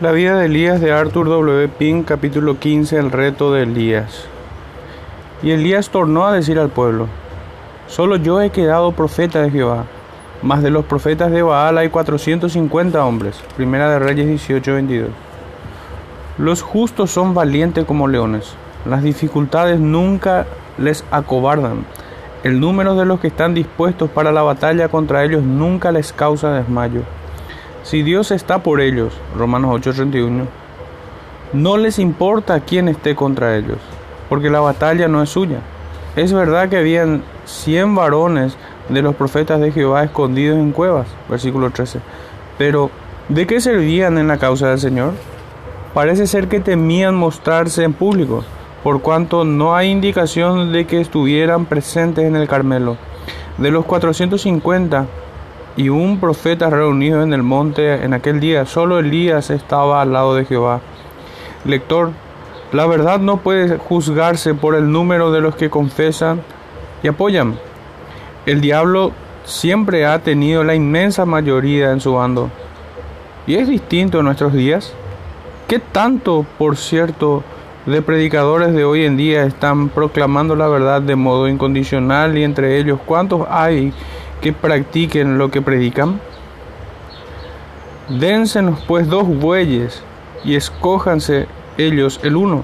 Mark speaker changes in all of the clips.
Speaker 1: La vida de Elías de Arthur W. Pink, capítulo 15, el reto de Elías. Y Elías tornó a decir al pueblo, Solo yo he quedado profeta de Jehová, mas de los profetas de Baal hay 450 hombres. Primera de Reyes 18, 22. Los justos son valientes como leones, las dificultades nunca les acobardan. El número de los que están dispuestos para la batalla contra ellos nunca les causa desmayo. Si Dios está por ellos, Romanos 8:31, no les importa quién esté contra ellos, porque la batalla no es suya. Es verdad que habían 100 varones de los profetas de Jehová escondidos en cuevas, versículo 13, pero ¿de qué servían en la causa del Señor? Parece ser que temían mostrarse en público, por cuanto no hay indicación de que estuvieran presentes en el Carmelo. De los 450 y un profeta reunido en el monte en aquel día, solo Elías estaba al lado de Jehová. Lector, la verdad no puede juzgarse por el número de los que confesan y apoyan. El diablo siempre ha tenido la inmensa mayoría en su bando. Y es distinto en nuestros días. ¿Qué tanto, por cierto, de predicadores de hoy en día están proclamando la verdad de modo incondicional y entre ellos cuántos hay que practiquen lo que predican? Dénsenos pues dos bueyes y escójanse ellos el uno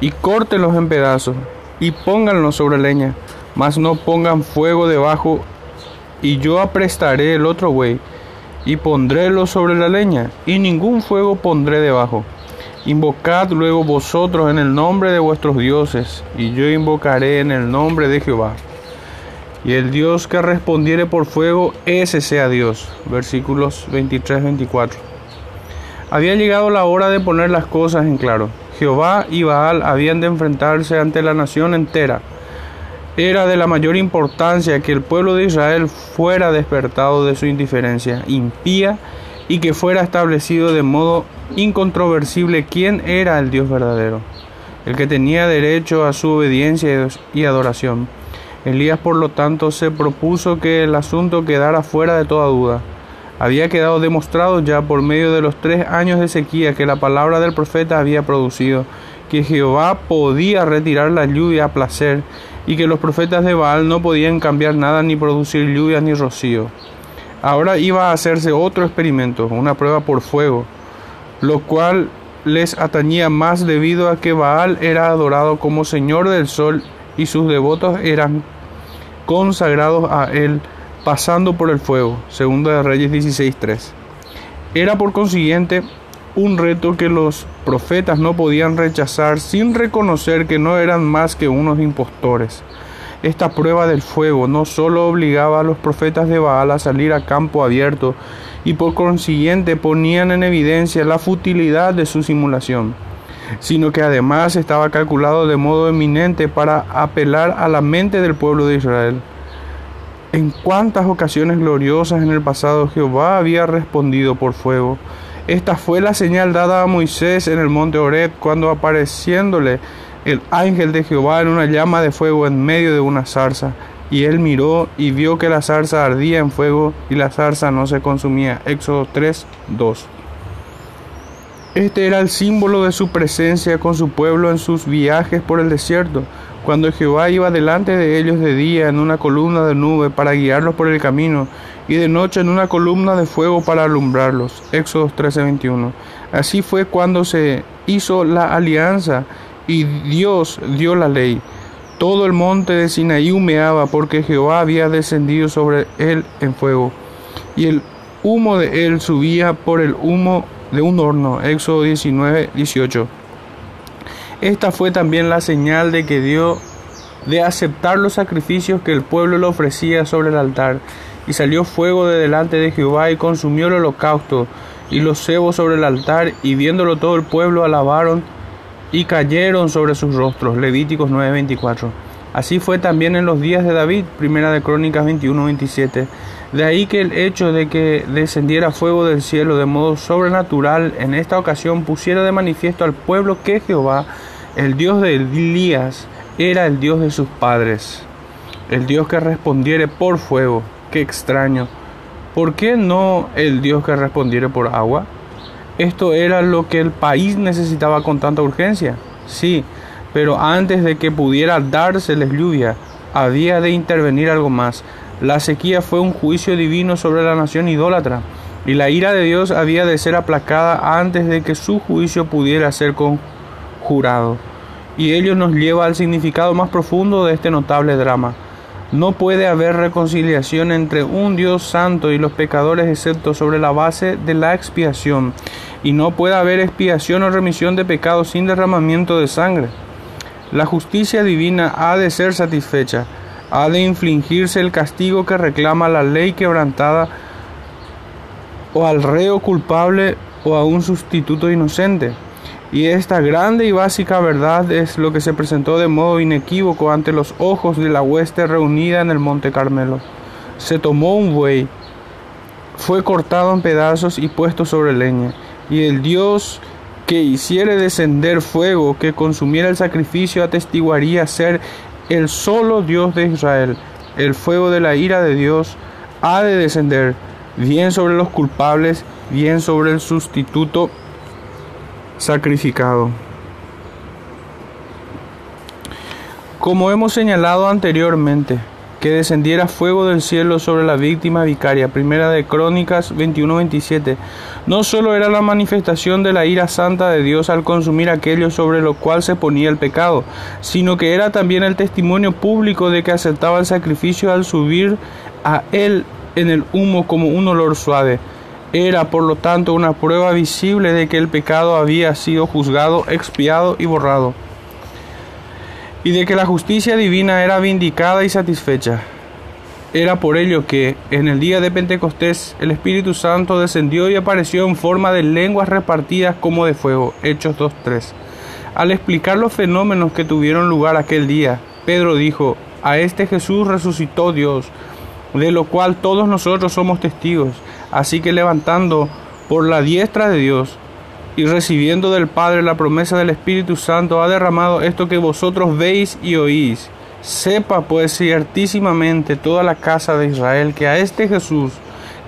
Speaker 1: y córtenlos en pedazos y pónganlos sobre leña, mas no pongan fuego debajo y yo aprestaré el otro buey y pondrélo sobre la leña y ningún fuego pondré debajo. Invocad luego vosotros en el nombre de vuestros dioses y yo invocaré en el nombre de Jehová. Y el Dios que respondiere por fuego, ese sea Dios. Versículos 23-24. Había llegado la hora de poner las cosas en claro. Jehová y Baal habían de enfrentarse ante la nación entera. Era de la mayor importancia que el pueblo de Israel fuera despertado de su indiferencia impía y que fuera establecido de modo incontroversible quién era el Dios verdadero, el que tenía derecho a su obediencia y adoración. Elías, por lo tanto, se propuso que el asunto quedara fuera de toda duda. Había quedado demostrado ya por medio de los tres años de sequía que la palabra del profeta había producido, que Jehová podía retirar la lluvia a placer y que los profetas de Baal no podían cambiar nada ni producir lluvia ni rocío. Ahora iba a hacerse otro experimento, una prueba por fuego, lo cual les atañía más debido a que Baal era adorado como Señor del Sol y sus devotos eran consagrados a él pasando por el fuego. Segundo de Reyes 16.3. Era por consiguiente un reto que los profetas no podían rechazar sin reconocer que no eran más que unos impostores. Esta prueba del fuego no solo obligaba a los profetas de Baal a salir a campo abierto y por consiguiente ponían en evidencia la futilidad de su simulación, sino que además estaba calculado de modo eminente para apelar a la mente del pueblo de Israel. En cuántas ocasiones gloriosas en el pasado Jehová había respondido por fuego. Esta fue la señal dada a Moisés en el monte Horeb cuando apareciéndole el ángel de Jehová en una llama de fuego en medio de una zarza. Y él miró y vio que la zarza ardía en fuego y la zarza no se consumía. Éxodo 3, 2. Este era el símbolo de su presencia con su pueblo en sus viajes por el desierto, cuando Jehová iba delante de ellos de día en una columna de nube para guiarlos por el camino, y de noche en una columna de fuego para alumbrarlos. Éxodo 13:21. Así fue cuando se hizo la alianza y Dios dio la ley. Todo el monte de Sinaí humeaba porque Jehová había descendido sobre él en fuego, y el humo de él subía por el humo de un horno. Éxodo 19, 18. Esta fue también la señal de que dio de aceptar los sacrificios que el pueblo le ofrecía sobre el altar. Y salió fuego de delante de Jehová y consumió el holocausto y los cebos sobre el altar, y viéndolo todo el pueblo alabaron y cayeron sobre sus rostros. Levíticos 9:24. Así fue también en los días de David, primera de Crónicas 21:27. De ahí que el hecho de que descendiera fuego del cielo de modo sobrenatural en esta ocasión pusiera de manifiesto al pueblo que Jehová, el Dios de Elías, era el Dios de sus padres, el Dios que respondiere por fuego. Qué extraño. ¿Por qué no el Dios que respondiere por agua? Esto era lo que el país necesitaba con tanta urgencia. Sí, pero antes de que pudiera dárseles lluvia, había de intervenir algo más. La sequía fue un juicio divino sobre la nación idólatra, y la ira de Dios había de ser aplacada antes de que su juicio pudiera ser conjurado. Y ello nos lleva al significado más profundo de este notable drama. No puede haber reconciliación entre un Dios santo y los pecadores excepto sobre la base de la expiación, y no puede haber expiación o remisión de pecados sin derramamiento de sangre. La justicia divina ha de ser satisfecha, ha de infligirse el castigo que reclama la ley quebrantada o al reo culpable o a un sustituto inocente. Y esta grande y básica verdad es lo que se presentó de modo inequívoco ante los ojos de la hueste reunida en el monte Carmelo. Se tomó un buey, fue cortado en pedazos y puesto sobre leña, y el Dios que hiciere descender fuego que consumiera el sacrificio atestiguaría ser el solo Dios de Israel. El fuego de la ira de Dios ha de descender bien sobre los culpables, bien sobre el sustituto sacrificado. Como hemos señalado anteriormente, que descendiera fuego del cielo sobre la víctima vicaria, primera de Crónicas 21-27, no solo era la manifestación de la ira santa de Dios al consumir aquello sobre lo cual se ponía el pecado, sino que era también el testimonio público de que aceptaba el sacrificio al subir a él en el humo como un olor suave. Era, por lo tanto, una prueba visible de que el pecado había sido juzgado, expiado y borrado, y de que la justicia divina era vindicada y satisfecha. Era por ello que, en el día de Pentecostés, el Espíritu Santo descendió y apareció en forma de lenguas repartidas como de fuego. Hechos 2.3. Al explicar los fenómenos que tuvieron lugar aquel día, Pedro dijo, a este Jesús resucitó Dios, de lo cual todos nosotros somos testigos. Así que levantando por la diestra de Dios y recibiendo del Padre la promesa del Espíritu Santo, ha derramado esto que vosotros veis y oís. Sepa pues ciertísimamente toda la casa de Israel que a este Jesús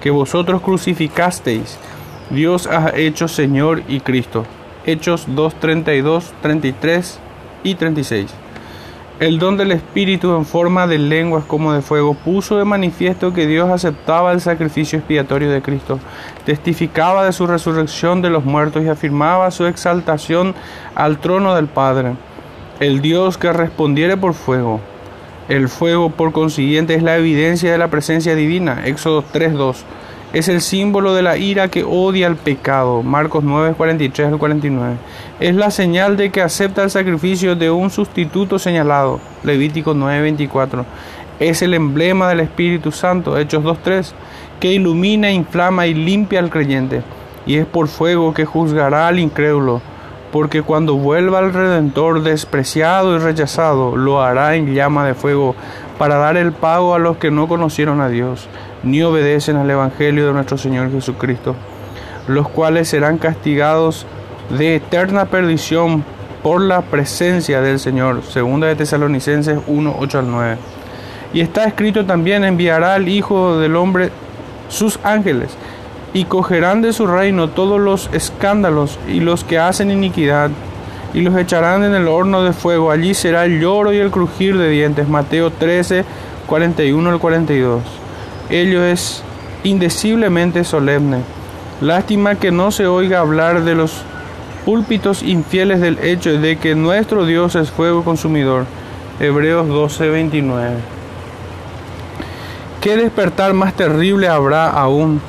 Speaker 1: que vosotros crucificasteis, Dios ha hecho Señor y Cristo. Hechos 2, 32, 33 y 36. El don del Espíritu en forma de lenguas como de fuego puso de manifiesto que Dios aceptaba el sacrificio expiatorio de Cristo, testificaba de su resurrección de los muertos y afirmaba su exaltación al trono del Padre. El Dios que respondiere por fuego. El fuego, por consiguiente, es la evidencia de la presencia divina. Éxodo 3.2 es el símbolo de la ira que odia el pecado. Marcos 9, 43 al 49. Es la señal de que acepta el sacrificio de un sustituto señalado. Levítico 9, 24. Es el emblema del Espíritu Santo. Hechos 2, 3. Que ilumina, inflama y limpia al creyente. Y es por fuego que juzgará al incrédulo. Porque cuando vuelva el Redentor despreciado y rechazado, lo hará en llama de fuego para dar el pago a los que no conocieron a Dios ni obedecen al Evangelio de nuestro Señor Jesucristo, los cuales serán castigados de eterna perdición por la presencia del Señor. Segunda de Tesalonicenses 1, 8 al 9. Y está escrito también, enviará al Hijo del Hombre sus ángeles, y cogerán de su reino todos los escándalos y los que hacen iniquidad, y los echarán en el horno de fuego. Allí será el lloro y el crujir de dientes. Mateo 13, 41 al 42 ello es indeciblemente solemne. Lástima que no se oiga hablar de los púlpitos infieles del hecho de que nuestro Dios es fuego consumidor. Hebreos 12:29. ¿Qué despertar más terrible habrá aún?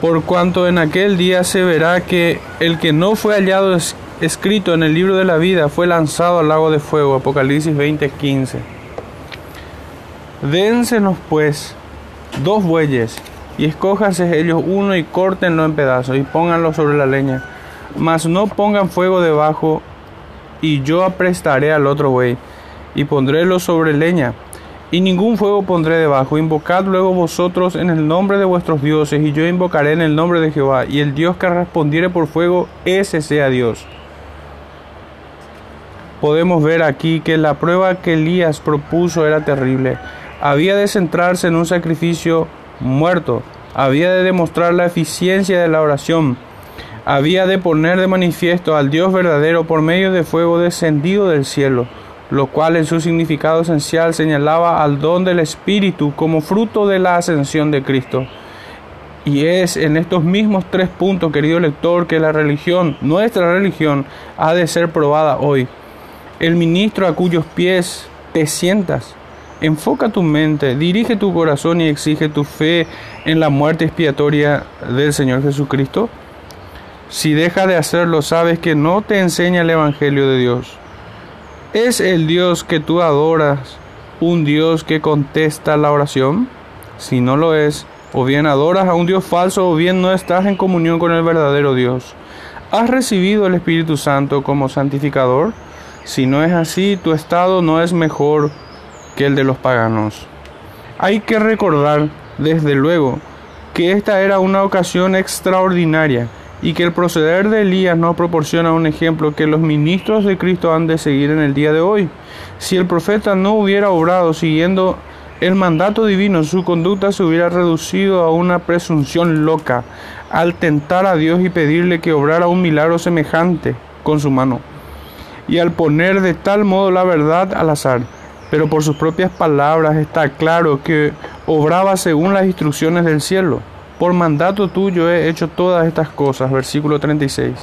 Speaker 1: Por cuanto en aquel día se verá que el que no fue hallado escrito en el libro de la vida fue lanzado al lago de fuego. Apocalipsis 20:15. Dénsenos pues dos bueyes, y escójanse ellos uno y córtenlo en pedazos y pónganlo sobre la leña. Mas no pongan fuego debajo, y yo aprestaré al otro buey, y pondrélo sobre leña, y ningún fuego pondré debajo. Invocad luego vosotros en el nombre de vuestros dioses, y yo invocaré en el nombre de Jehová, y el Dios que respondiere por fuego, ese sea Dios. Podemos ver aquí que la prueba que Elías propuso era terrible había de centrarse en un sacrificio muerto, había de demostrar la eficiencia de la oración, había de poner de manifiesto al Dios verdadero por medio de fuego descendido del cielo, lo cual en su significado esencial señalaba al don del Espíritu como fruto de la ascensión de Cristo. Y es en estos mismos tres puntos, querido lector, que la religión, nuestra religión, ha de ser probada hoy. El ministro a cuyos pies te sientas, enfoca tu mente, dirige tu corazón y exige tu fe en la muerte expiatoria del Señor Jesucristo. Si deja de hacerlo, sabes que no te enseña el Evangelio de Dios. ¿Es el Dios que tú adoras un Dios que contesta la oración? Si no lo es, o bien adoras a un Dios falso o bien no estás en comunión con el verdadero Dios. ¿Has recibido el Espíritu Santo como santificador? Si no es así, tu estado no es mejor que el de los paganos. Hay que recordar, desde luego, que esta era una ocasión extraordinaria y que el proceder de Elías nos proporciona un ejemplo que los ministros de Cristo han de seguir en el día de hoy. Si el profeta no hubiera obrado siguiendo el mandato divino, su conducta se hubiera reducido a una presunción loca al tentar a Dios y pedirle que obrara un milagro semejante con su mano, y al poner de tal modo la verdad al azar. Pero por sus propias palabras está claro que obraba según las instrucciones del cielo. Por mandato tuyo he hecho todas estas cosas. Versículo 36.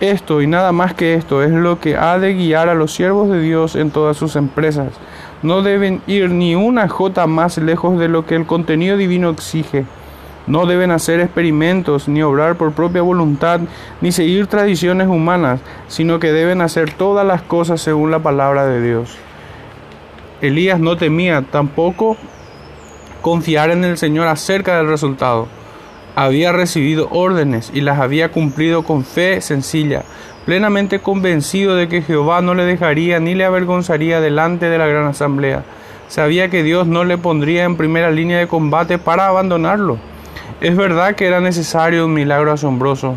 Speaker 1: Esto y nada más que esto es lo que ha de guiar a los siervos de Dios en todas sus empresas. No deben ir ni una jota más lejos de lo que el contenido divino exige. No deben hacer experimentos, ni obrar por propia voluntad, ni seguir tradiciones humanas, sino que deben hacer todas las cosas según la palabra de Dios. Elías no temía tampoco confiar en el Señor acerca del resultado había recibido órdenes y las había cumplido con fe sencilla, plenamente convencido de que Jehová no le dejaría ni le avergonzaría delante de la gran asamblea. Sabía que Dios no le pondría en primera línea de combate para abandonarlo. Es verdad que era necesario un milagro asombroso,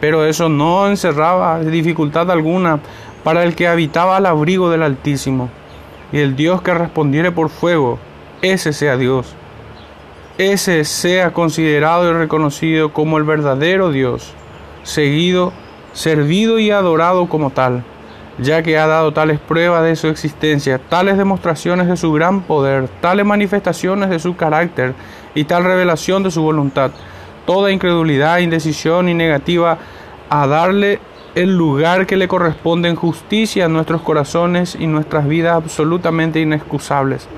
Speaker 1: pero eso no encerraba dificultad alguna para el que habitaba al abrigo del Altísimo. Y el Dios que respondiere por fuego, ese sea Dios. Ese sea considerado y reconocido como el verdadero Dios, seguido, servido y adorado como tal, ya que ha dado tales pruebas de su existencia, tales demostraciones de su gran poder, tales manifestaciones de su carácter y tal revelación de su voluntad, toda incredulidad, indecisión y negativa a darle el lugar que le corresponde en justicia a nuestros corazones y nuestras vidas absolutamente inexcusables.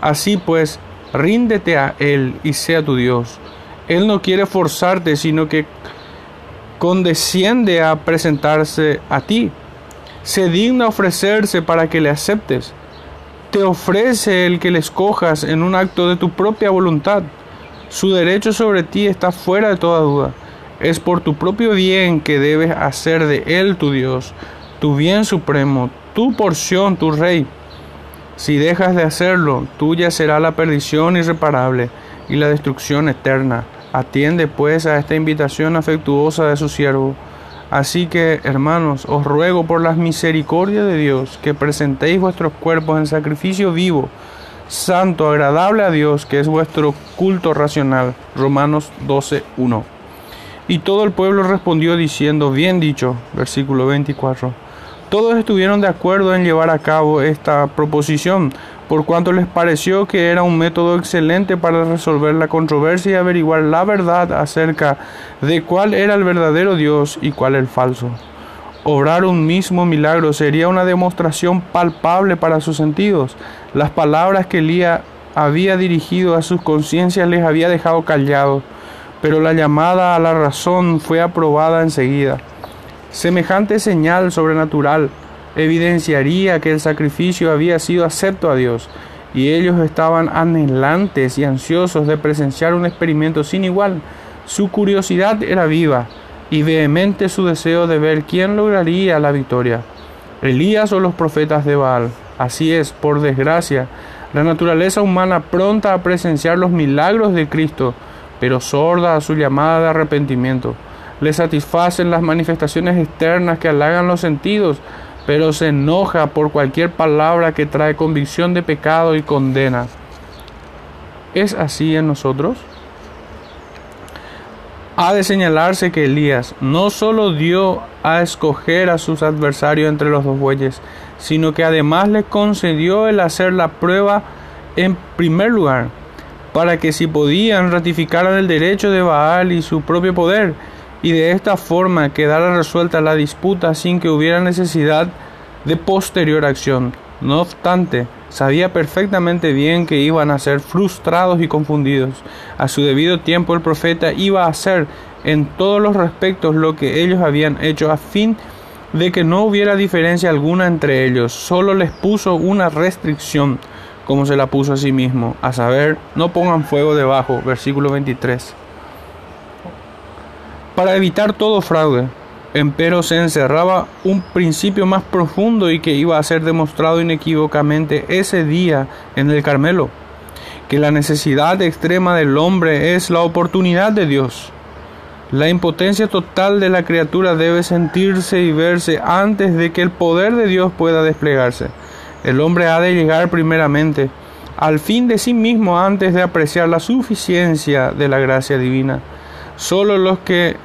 Speaker 1: Así pues, Ríndete a Él y sea tu Dios. Él no quiere forzarte, sino que condesciende a presentarse a ti. Se digna ofrecerse para que le aceptes. Te ofrece el que le escojas en un acto de tu propia voluntad. Su derecho sobre ti está fuera de toda duda. Es por tu propio bien que debes hacer de Él tu Dios, tu bien supremo, tu porción, tu rey. Si dejas de hacerlo, tuya será la perdición irreparable y la destrucción eterna. Atiende pues a esta invitación afectuosa de su siervo. Así que, hermanos, os ruego por las misericordias de Dios que presentéis vuestros cuerpos en sacrificio vivo, santo, agradable a Dios, que es vuestro culto racional. Romanos 12.1. Y todo el pueblo respondió diciendo, bien dicho, versículo 24. Todos estuvieron de acuerdo en llevar a cabo esta proposición, por cuanto les pareció que era un método excelente para resolver la controversia y averiguar la verdad acerca de cuál era el verdadero Dios y cuál el falso. Obrar un mismo milagro sería una demostración palpable para sus sentidos. Las palabras que Elías había dirigido a sus conciencias les había dejado callados, pero la llamada a la razón fue aprobada enseguida. Semejante señal sobrenatural evidenciaría que el sacrificio había sido acepto a Dios y ellos estaban anhelantes y ansiosos de presenciar un experimento sin igual. Su curiosidad era viva y vehemente su deseo de ver quién lograría la victoria, Elías o los profetas de Baal. Así es, por desgracia, la naturaleza humana pronta a presenciar los milagros de Cristo, pero sorda a su llamada de arrepentimiento le satisfacen las manifestaciones externas que halagan los sentidos, pero se enoja por cualquier palabra que trae convicción de pecado y condena. ¿Es así en nosotros? Ha de señalarse que Elías no solo dio a escoger a sus adversarios entre los dos bueyes, sino que además le concedió el hacer la prueba en primer lugar, para que si podían ratificaran el derecho de Baal y su propio poder, y de esta forma quedara resuelta la disputa sin que hubiera necesidad de posterior acción. No obstante, sabía perfectamente bien que iban a ser frustrados y confundidos. A su debido tiempo el profeta iba a hacer en todos los respectos lo que ellos habían hecho a fin de que no hubiera diferencia alguna entre ellos. Solo les puso una restricción como se la puso a sí mismo, a saber, no pongan fuego debajo, versículo 23. Para evitar todo fraude, empero se encerraba un principio más profundo y que iba a ser demostrado inequívocamente ese día en el Carmelo, que la necesidad extrema del hombre es la oportunidad de Dios. La impotencia total de la criatura debe sentirse y verse antes de que el poder de Dios pueda desplegarse. El hombre ha de llegar primeramente al fin de sí mismo antes de apreciar la suficiencia de la gracia divina. Solo los que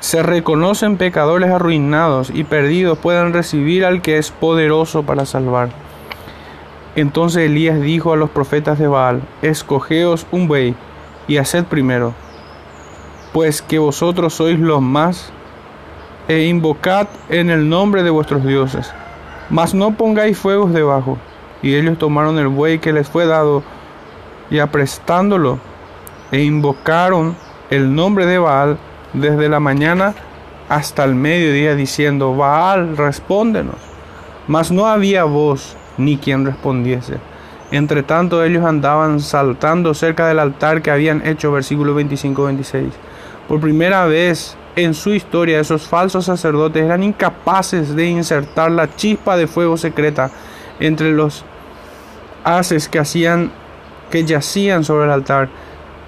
Speaker 1: se reconocen pecadores arruinados y perdidos pueden recibir al que es poderoso para salvar. Entonces Elías dijo a los profetas de Baal, escogeos un buey y haced primero, pues que vosotros sois los más, e invocad en el nombre de vuestros dioses, mas no pongáis fuegos debajo. Y ellos tomaron el buey que les fue dado y aprestándolo, e invocaron el nombre de Baal desde la mañana hasta el mediodía diciendo, Baal, respóndenos. Mas no había voz ni quien respondiese. Entre tanto ellos andaban saltando cerca del altar que habían hecho, versículo 25-26. Por primera vez en su historia esos falsos sacerdotes eran incapaces de insertar la chispa de fuego secreta entre los haces que hacían que yacían sobre el altar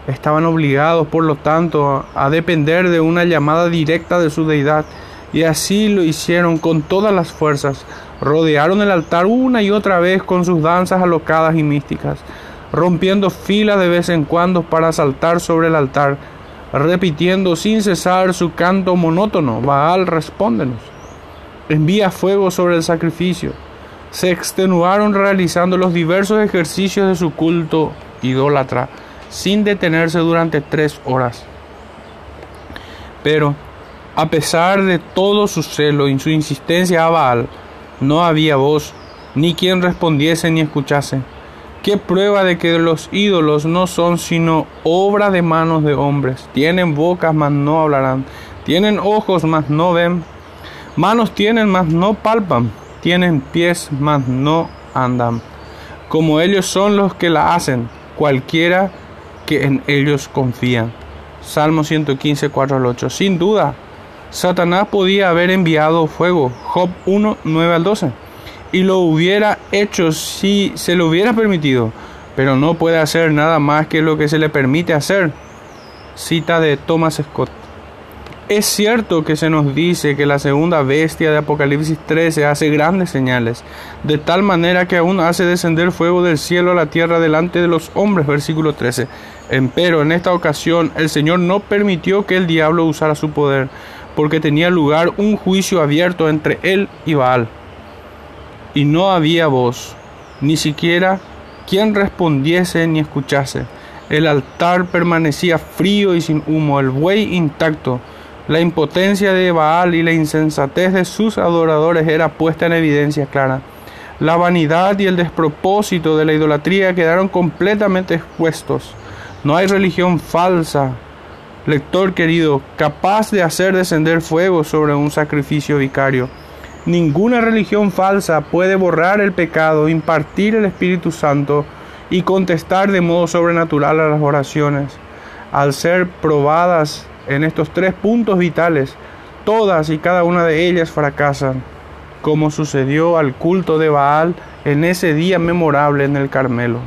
Speaker 1: Estaban obligados, por lo tanto, a depender de una llamada directa de su deidad, y así lo hicieron con todas las fuerzas. Rodearon el altar una y otra vez con sus danzas alocadas y místicas, rompiendo fila de vez en cuando para saltar sobre el altar, repitiendo sin cesar su canto monótono. Baal, respóndenos. Envía fuego sobre el sacrificio. Se extenuaron realizando los diversos ejercicios de su culto idólatra sin detenerse durante tres horas. Pero, a pesar de todo su celo y su insistencia a Baal, no había voz, ni quien respondiese ni escuchase. ¿Qué prueba de que los ídolos no son sino obra de manos de hombres? Tienen bocas, mas no hablarán. Tienen ojos, mas no ven. Manos tienen, mas no palpan. Tienen pies, mas no andan. Como ellos son los que la hacen, cualquiera que en ellos confían. Salmo 115, 4 al 8. Sin duda, Satanás podía haber enviado fuego, Job 1, 9 al 12, y lo hubiera hecho si se lo hubiera permitido, pero no puede hacer nada más que lo que se le permite hacer. Cita de Thomas Scott. Es cierto que se nos dice que la segunda bestia de Apocalipsis 13 hace grandes señales, de tal manera que aún hace descender fuego del cielo a la tierra delante de los hombres, versículo 13. Empero en esta ocasión el Señor no permitió que el diablo usara su poder, porque tenía lugar un juicio abierto entre él y Baal. Y no había voz, ni siquiera quien respondiese ni escuchase. El altar permanecía frío y sin humo, el buey intacto la impotencia de Baal y la insensatez de sus adoradores era puesta en evidencia clara. La vanidad y el despropósito de la idolatría quedaron completamente expuestos. No hay religión falsa, lector querido, capaz de hacer descender fuego sobre un sacrificio vicario. Ninguna religión falsa puede borrar el pecado, impartir el Espíritu Santo y contestar de modo sobrenatural a las oraciones. Al ser probadas en estos tres puntos vitales, todas y cada una de ellas fracasan, como sucedió al culto de Baal en ese día memorable en el Carmelo.